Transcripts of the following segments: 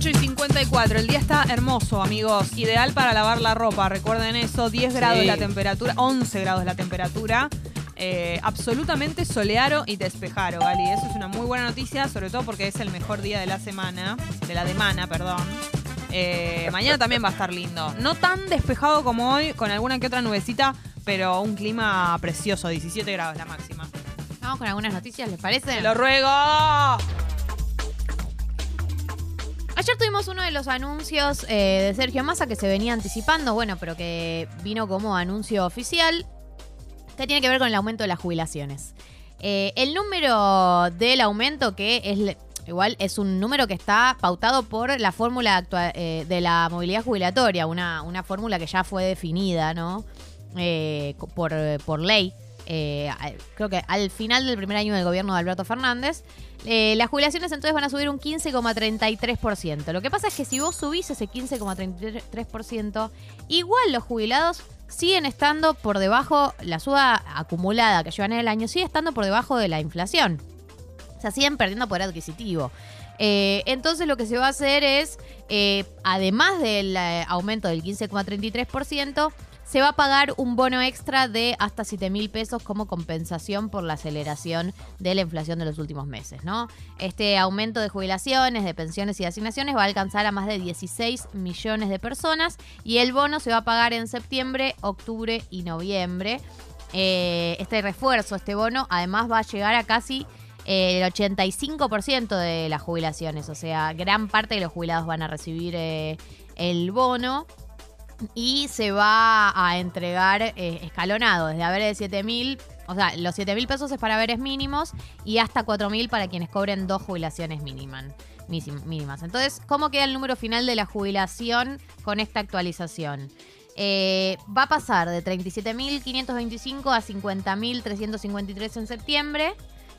8 y 54. El día está hermoso, amigos. Ideal para lavar la ropa. Recuerden eso. 10 grados la temperatura, 11 grados la temperatura. Eh, absolutamente solearo y despejaro, Gali. Eso es una muy buena noticia, sobre todo porque es el mejor día de la semana, de la semana, perdón. Eh, mañana también va a estar lindo. No tan despejado como hoy, con alguna que otra nubecita, pero un clima precioso, 17 grados la máxima. Vamos con algunas noticias, ¿les parece? ¡Te lo ruego! Ayer tuvimos uno de los anuncios eh, de Sergio Massa que se venía anticipando, bueno, pero que vino como anuncio oficial, que tiene que ver con el aumento de las jubilaciones. Eh, el número del aumento, que es igual es un número que está pautado por la fórmula eh, de la movilidad jubilatoria, una, fórmula que ya fue definida, ¿no? por, por ley. Creo que al final del primer año del gobierno de Alberto Fernández, eh, las jubilaciones entonces van a subir un 15,33%. Lo que pasa es que si vos subís ese 15,33%, igual los jubilados siguen estando por debajo, la suba acumulada que llevan en el año sigue estando por debajo de la inflación. O sea, siguen perdiendo poder adquisitivo. Eh, entonces lo que se va a hacer es, eh, además del aumento del 15,33%, se va a pagar un bono extra de hasta 7 mil pesos como compensación por la aceleración de la inflación de los últimos meses, ¿no? Este aumento de jubilaciones, de pensiones y de asignaciones va a alcanzar a más de 16 millones de personas y el bono se va a pagar en septiembre, octubre y noviembre. Eh, este refuerzo, este bono, además va a llegar a casi eh, el 85% de las jubilaciones, o sea, gran parte de los jubilados van a recibir eh, el bono y se va a entregar eh, escalonado, desde haberes de 7 mil, o sea, los 7 mil pesos es para haberes mínimos y hasta 4 mil para quienes cobren dos jubilaciones mínimas. mínimas. Entonces, ¿cómo queda el número final de la jubilación con esta actualización? Eh, va a pasar de 37.525 a 50.353 en septiembre.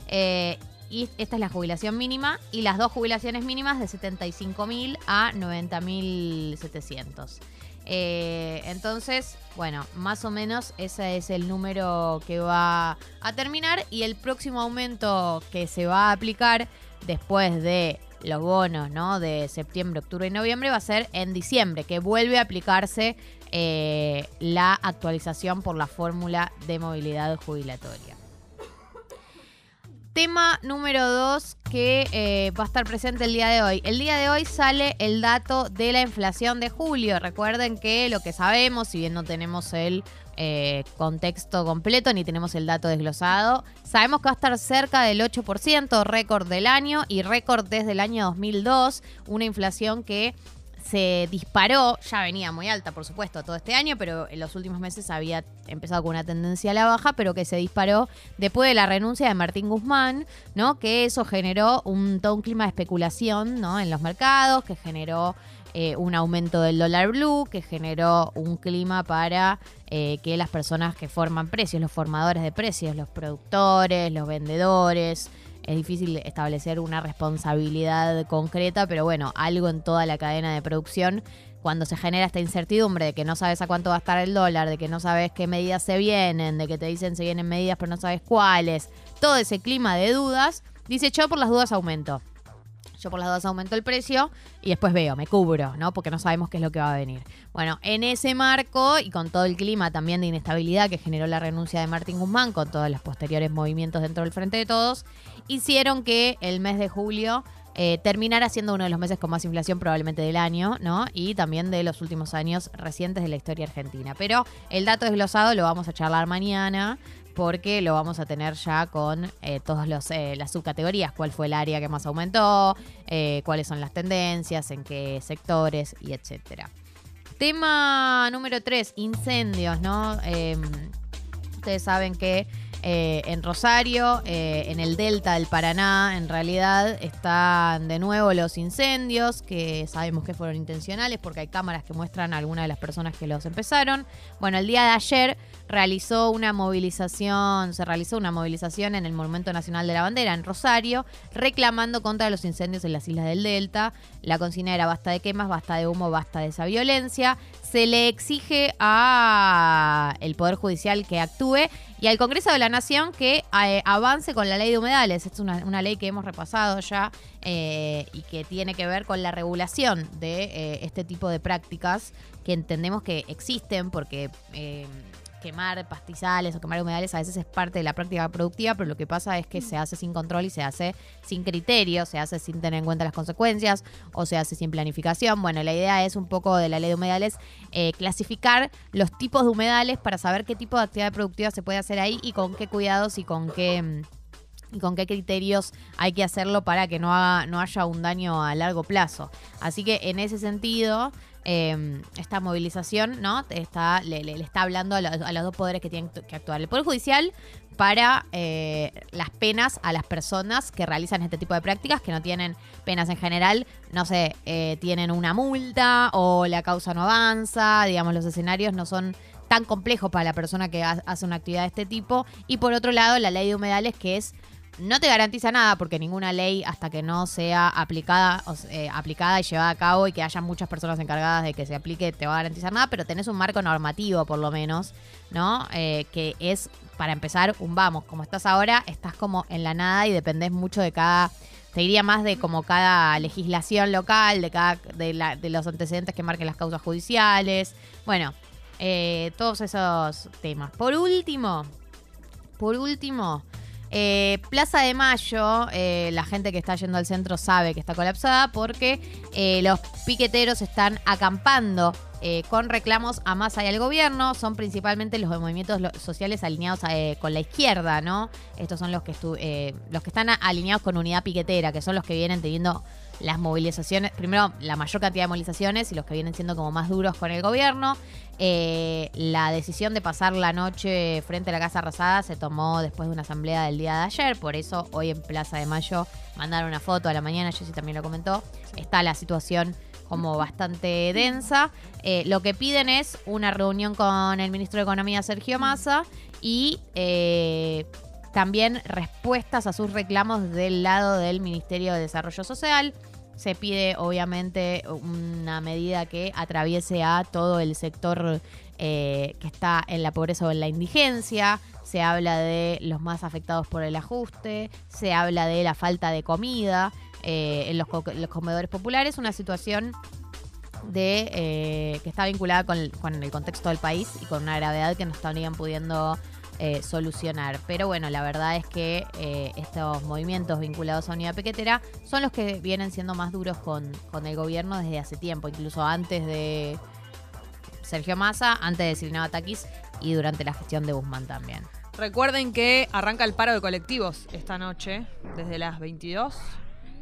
Eh, y esta es la jubilación mínima. Y las dos jubilaciones mínimas de 75.000 a 90.700. Eh, entonces, bueno, más o menos ese es el número que va a terminar y el próximo aumento que se va a aplicar después de los bonos, ¿no? De septiembre, octubre y noviembre va a ser en diciembre, que vuelve a aplicarse eh, la actualización por la fórmula de movilidad jubilatoria. Tema número dos que eh, va a estar presente el día de hoy. El día de hoy sale el dato de la inflación de julio. Recuerden que lo que sabemos, si bien no tenemos el eh, contexto completo ni tenemos el dato desglosado, sabemos que va a estar cerca del 8%, récord del año y récord desde el año 2002. Una inflación que se disparó, ya venía muy alta por supuesto todo este año, pero en los últimos meses había empezado con una tendencia a la baja, pero que se disparó después de la renuncia de Martín Guzmán, ¿no? Que eso generó un, todo un clima de especulación, ¿no? En los mercados, que generó eh, un aumento del dólar blue, que generó un clima para eh, que las personas que forman precios, los formadores de precios, los productores, los vendedores, es difícil establecer una responsabilidad concreta, pero bueno, algo en toda la cadena de producción, cuando se genera esta incertidumbre de que no sabes a cuánto va a estar el dólar, de que no sabes qué medidas se vienen, de que te dicen se vienen medidas pero no sabes cuáles, todo ese clima de dudas, dice yo por las dudas aumento. Yo por las dudas aumento el precio y después veo, me cubro, ¿no? Porque no sabemos qué es lo que va a venir. Bueno, en ese marco y con todo el clima también de inestabilidad que generó la renuncia de Martín Guzmán, con todos los posteriores movimientos dentro del Frente de Todos, hicieron que el mes de julio eh, terminara siendo uno de los meses con más inflación probablemente del año, ¿no? Y también de los últimos años recientes de la historia argentina. Pero el dato desglosado lo vamos a charlar mañana porque lo vamos a tener ya con eh, todas eh, las subcategorías, cuál fue el área que más aumentó, cuáles son las tendencias, en qué sectores y etcétera. Tema número 3, incendios, ¿no? Em, ustedes saben que eh, en Rosario, eh, en el delta del Paraná, en realidad están de nuevo los incendios, que sabemos que fueron intencionales porque hay cámaras que muestran a algunas de las personas que los empezaron. Bueno, el día de ayer realizó una movilización, se realizó una movilización en el Monumento Nacional de la Bandera, en Rosario, reclamando contra los incendios en las islas del Delta. La consigna era basta de quemas, basta de humo, basta de esa violencia. Se le exige a el Poder Judicial que actúe y al Congreso de la Nación que eh, avance con la ley de humedales. Es una, una ley que hemos repasado ya eh, y que tiene que ver con la regulación de eh, este tipo de prácticas que entendemos que existen porque quemar pastizales o quemar humedales a veces es parte de la práctica productiva, pero lo que pasa es que se hace sin control y se hace sin criterio, se hace sin tener en cuenta las consecuencias o se hace sin planificación. Bueno, la idea es un poco de la ley de humedales eh, clasificar los tipos de humedales para saber qué tipo de actividad productiva se puede hacer ahí y con qué cuidados y con qué... y con qué criterios hay que hacerlo para que no, no haya un daño a largo plazo. Así que en ese sentido, eh, esta movilización ¿no? está, le, está hablando a, los- a los dos poderes que tienen que actuar. El Poder Judicial para eh, las penas a las personas que realizan este tipo de prácticas, que no tienen penas en general, no sé, eh, tienen una multa o la causa no avanza, digamos, los escenarios no son tan complejos para la persona que ha- hace una actividad de este tipo. Y por otro lado, la ley de humedales, que es no te garantiza nada porque ninguna ley hasta que no sea aplicada, o eh, aplicada y llevada a cabo y que haya muchas personas encargadas de que se aplique te va a garantizar nada, pero tenés un marco normativo por lo menos, ¿no? Eh, que es para empezar un vamos, como estás ahora, estás como en la nada y dependés mucho de cada te diría más de como cada legislación local, de cada de los antecedentes que marquen las causas judiciales. Bueno, eh, todos esos temas. Por último, por último, eh, Plaza de Mayo, eh, la gente que está yendo al centro sabe que está colapsada porque eh, los piqueteros están acampando con reclamos a masa y al gobierno. Son principalmente los movimientos sociales alineados con la izquierda, ¿no? Estos son los que, los que están alineados con Unidad Piquetera, que son los que vienen teniendo las movilizaciones, primero la mayor cantidad de movilizaciones y los que vienen siendo como más duros con el gobierno. Eh, la decisión de pasar la noche frente a la Casa Rosada se tomó después de una asamblea del día de ayer, por eso hoy en Plaza de Mayo mandaron una foto a la mañana, Jessy también lo comentó, está la situación como bastante densa. Eh, lo que piden es una reunión con el ministro de Economía, Sergio Massa, y eh, también respuestas a sus reclamos del lado del Ministerio de Desarrollo Social. Se pide, obviamente, una medida que atraviese a todo el sector eh, que está en la pobreza o en la indigencia. Se habla de los más afectados por el ajuste. Se habla de la falta de comida eh, en los, co- los comedores populares. Una situación de eh, que está vinculada con con el contexto del país y con una gravedad que no estarían pudiendo eh, solucionar. Pero bueno, la verdad es que eh, estos movimientos vinculados a Unidad Pequetera son los que vienen siendo más duros con, con el gobierno desde hace tiempo, incluso antes de Sergio Massa, antes de Silvina Batakis y durante la gestión de Guzmán también. Recuerden que arranca el paro de colectivos esta noche, desde las 22,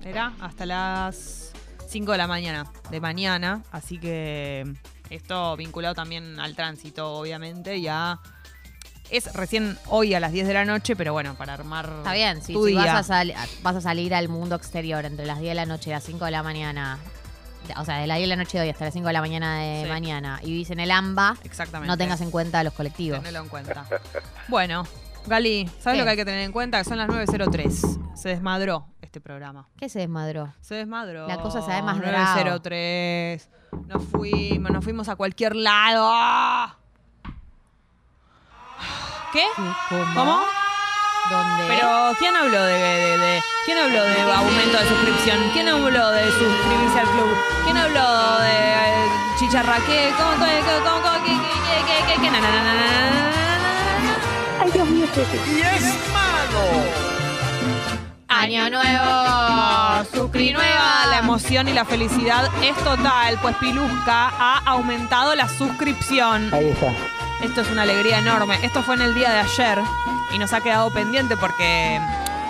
¿era? Hasta las 5 de la mañana, de mañana. Así que esto vinculado también al tránsito, obviamente, ya es recién hoy a las 10 de la noche, pero bueno, para armar Está bien, si, tu si vas, a sal- vas a salir al mundo exterior entre las 10 de la noche y las 5 de la mañana, o sea, de las 10 de la noche de hoy hasta las 5 de la mañana de Sí. mañana y vivís en el AMBA, Exactamente. no tengas en cuenta los colectivos. Tenelo en cuenta. Bueno, Gali, ¿sabes ¿Qué? lo que hay que tener en cuenta? Que son las 9.03. Se desmadró este programa. ¿Qué se desmadró? Se desmadró. La cosa se ha desmadrado. 903. Nos fuimos, nos fuimos a cualquier lado. ¿Qué? ¿Cómo? ¿Dónde? Pero, ¿quién habló de, de- de- ¿Quién habló de aumento de suscripción? ¿Quién habló de suscribirse al club? ¿Quién habló de eh, chicharra? ¿Qué? ¿Cómo? ¿Cómo? ¿Cómo? ¿Cómo? ¿Qué? ¿Qué? ¿Qué? ¿Qué? Ay, Dios mío. Y es malo. Año nuevo, Suscri nueva, la emoción y la felicidad es total, pues Pilusca ha aumentado la suscripción. Ahí está. Esto es una alegría enorme. Esto fue en el día de ayer y nos ha quedado pendiente porque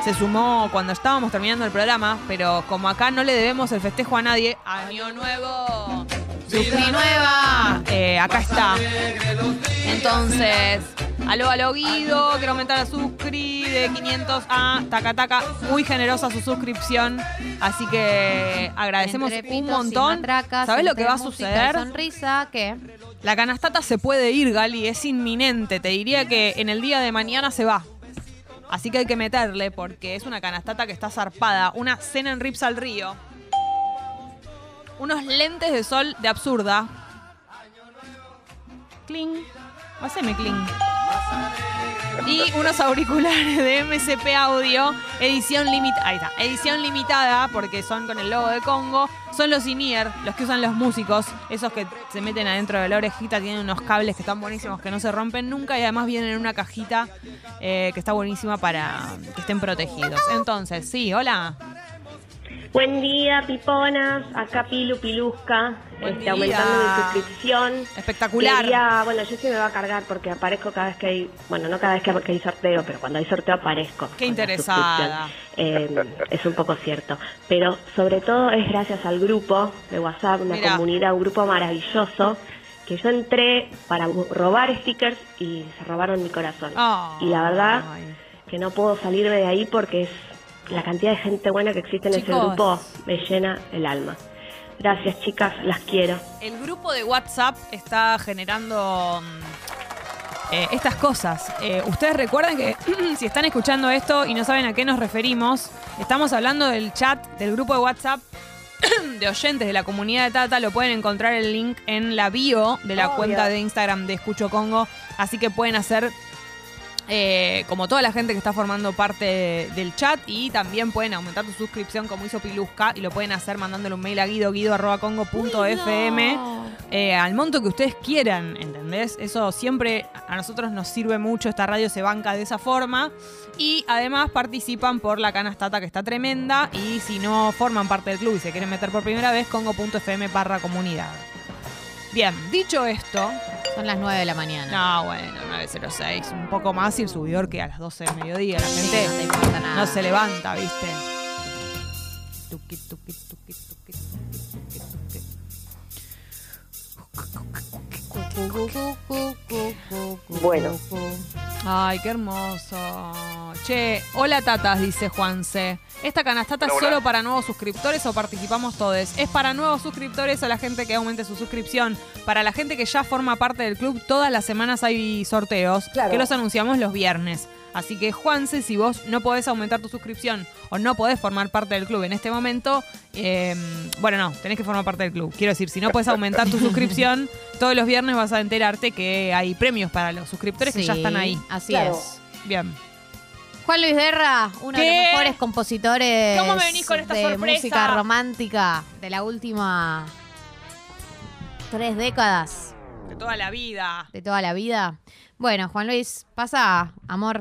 se sumó cuando estábamos terminando el programa, pero como acá no le debemos el festejo a nadie, año nuevo, Suscri nueva. eh, acá está. Entonces, aló, aló Guido, quiero aumentar la suscri de 500 a taca taca. Muy generosa su suscripción, así que agradecemos Entre un pitos y montón. matracas, ¿Sabes lo entre que va a música y suceder? Sonrisa, ¿qué? La canastata se puede ir, Gali, es inminente. Te diría que en el día de mañana se va. Así que hay que meterle porque es una canastata que está zarpada. Una cena en Rips al Río. Unos lentes de sol de absurda. Cling. Haceme cling. Unos auriculares de MCP Audio, edición limitada. Ahí está, edición limitada, porque son con el logo de Congo. Son los INIER, los que usan los músicos, esos que se meten adentro de la orejita, tienen unos cables que están buenísimos, que no se rompen nunca y además vienen en una cajita eh, que está buenísima para que estén protegidos. Entonces, sí, hola. Buen día, piponas. Acá Pilu Pilusca, este, aumentando mi suscripción. Espectacular. Quería- bueno, yo sí me va a cargar porque aparezco cada vez que hay, bueno, no cada vez que hay sorteo, pero cuando hay sorteo aparezco. Qué interesada. Eh, es un poco cierto. Pero sobre todo es gracias al grupo de WhatsApp, una Mirá. comunidad, un grupo maravilloso, que yo entré para robar stickers y se robaron mi corazón. Oh. Y la verdad Ay. que no puedo salirme de ahí porque es la cantidad de gente buena que existe en ese Chicos. grupo me llena el alma. Gracias chicas, las quiero. El grupo de WhatsApp está generando mm, eh, estas cosas. Eh, ustedes recuerden que si están escuchando esto y no saben a qué nos referimos, estamos hablando del chat del grupo de WhatsApp de oyentes de la comunidad de Tata. Lo pueden encontrar el link en la bio de la Obvio. cuenta de Instagram de Escucho Congo. Así que pueden hacer eh, como toda la gente que está formando parte del chat y también pueden aumentar tu suscripción como hizo Pilusca y lo pueden hacer mandándole un mail a guido guido.congo.fm eh, al monto que ustedes quieran, ¿entendés? Eso siempre a nosotros nos sirve mucho, esta radio se banca de esa forma y además participan por la canastata que está tremenda y si no forman parte del club y se quieren meter por primera vez, congo.fm barra comunidad. Bien, dicho esto, Son las 9 de la mañana. no, bueno, 906, un poco más y el subidor que a las 12 del mediodía. La Sí, gente no te nada. no se levanta, ¿viste? Bueno. Ay, qué hermoso. Che, hola tatas, dice Juanse. ¿Esta canastata es solo para nuevos suscriptores o participamos todos? Es para nuevos suscriptores o la gente que aumente su suscripción. Para la gente que ya forma parte del club, todas las semanas hay sorteos Claro. que los anunciamos los viernes. Así que Juanse, si vos no podés aumentar tu suscripción o no podés formar parte del club en este momento, eh, bueno, no, tenés que formar parte del club. Quiero decir, si no podés aumentar tu suscripción, todos los viernes vas a enterarte que hay premios para los suscriptores que ya están ahí. Así Claro. es. Bien. Juan Luis Guerra, uno de los mejores compositores ¿Cómo me venís con esta de sorpresa? música romántica de la última tres décadas De toda la vida. de toda la vida. Bueno, Juan Luis, pasa, amor,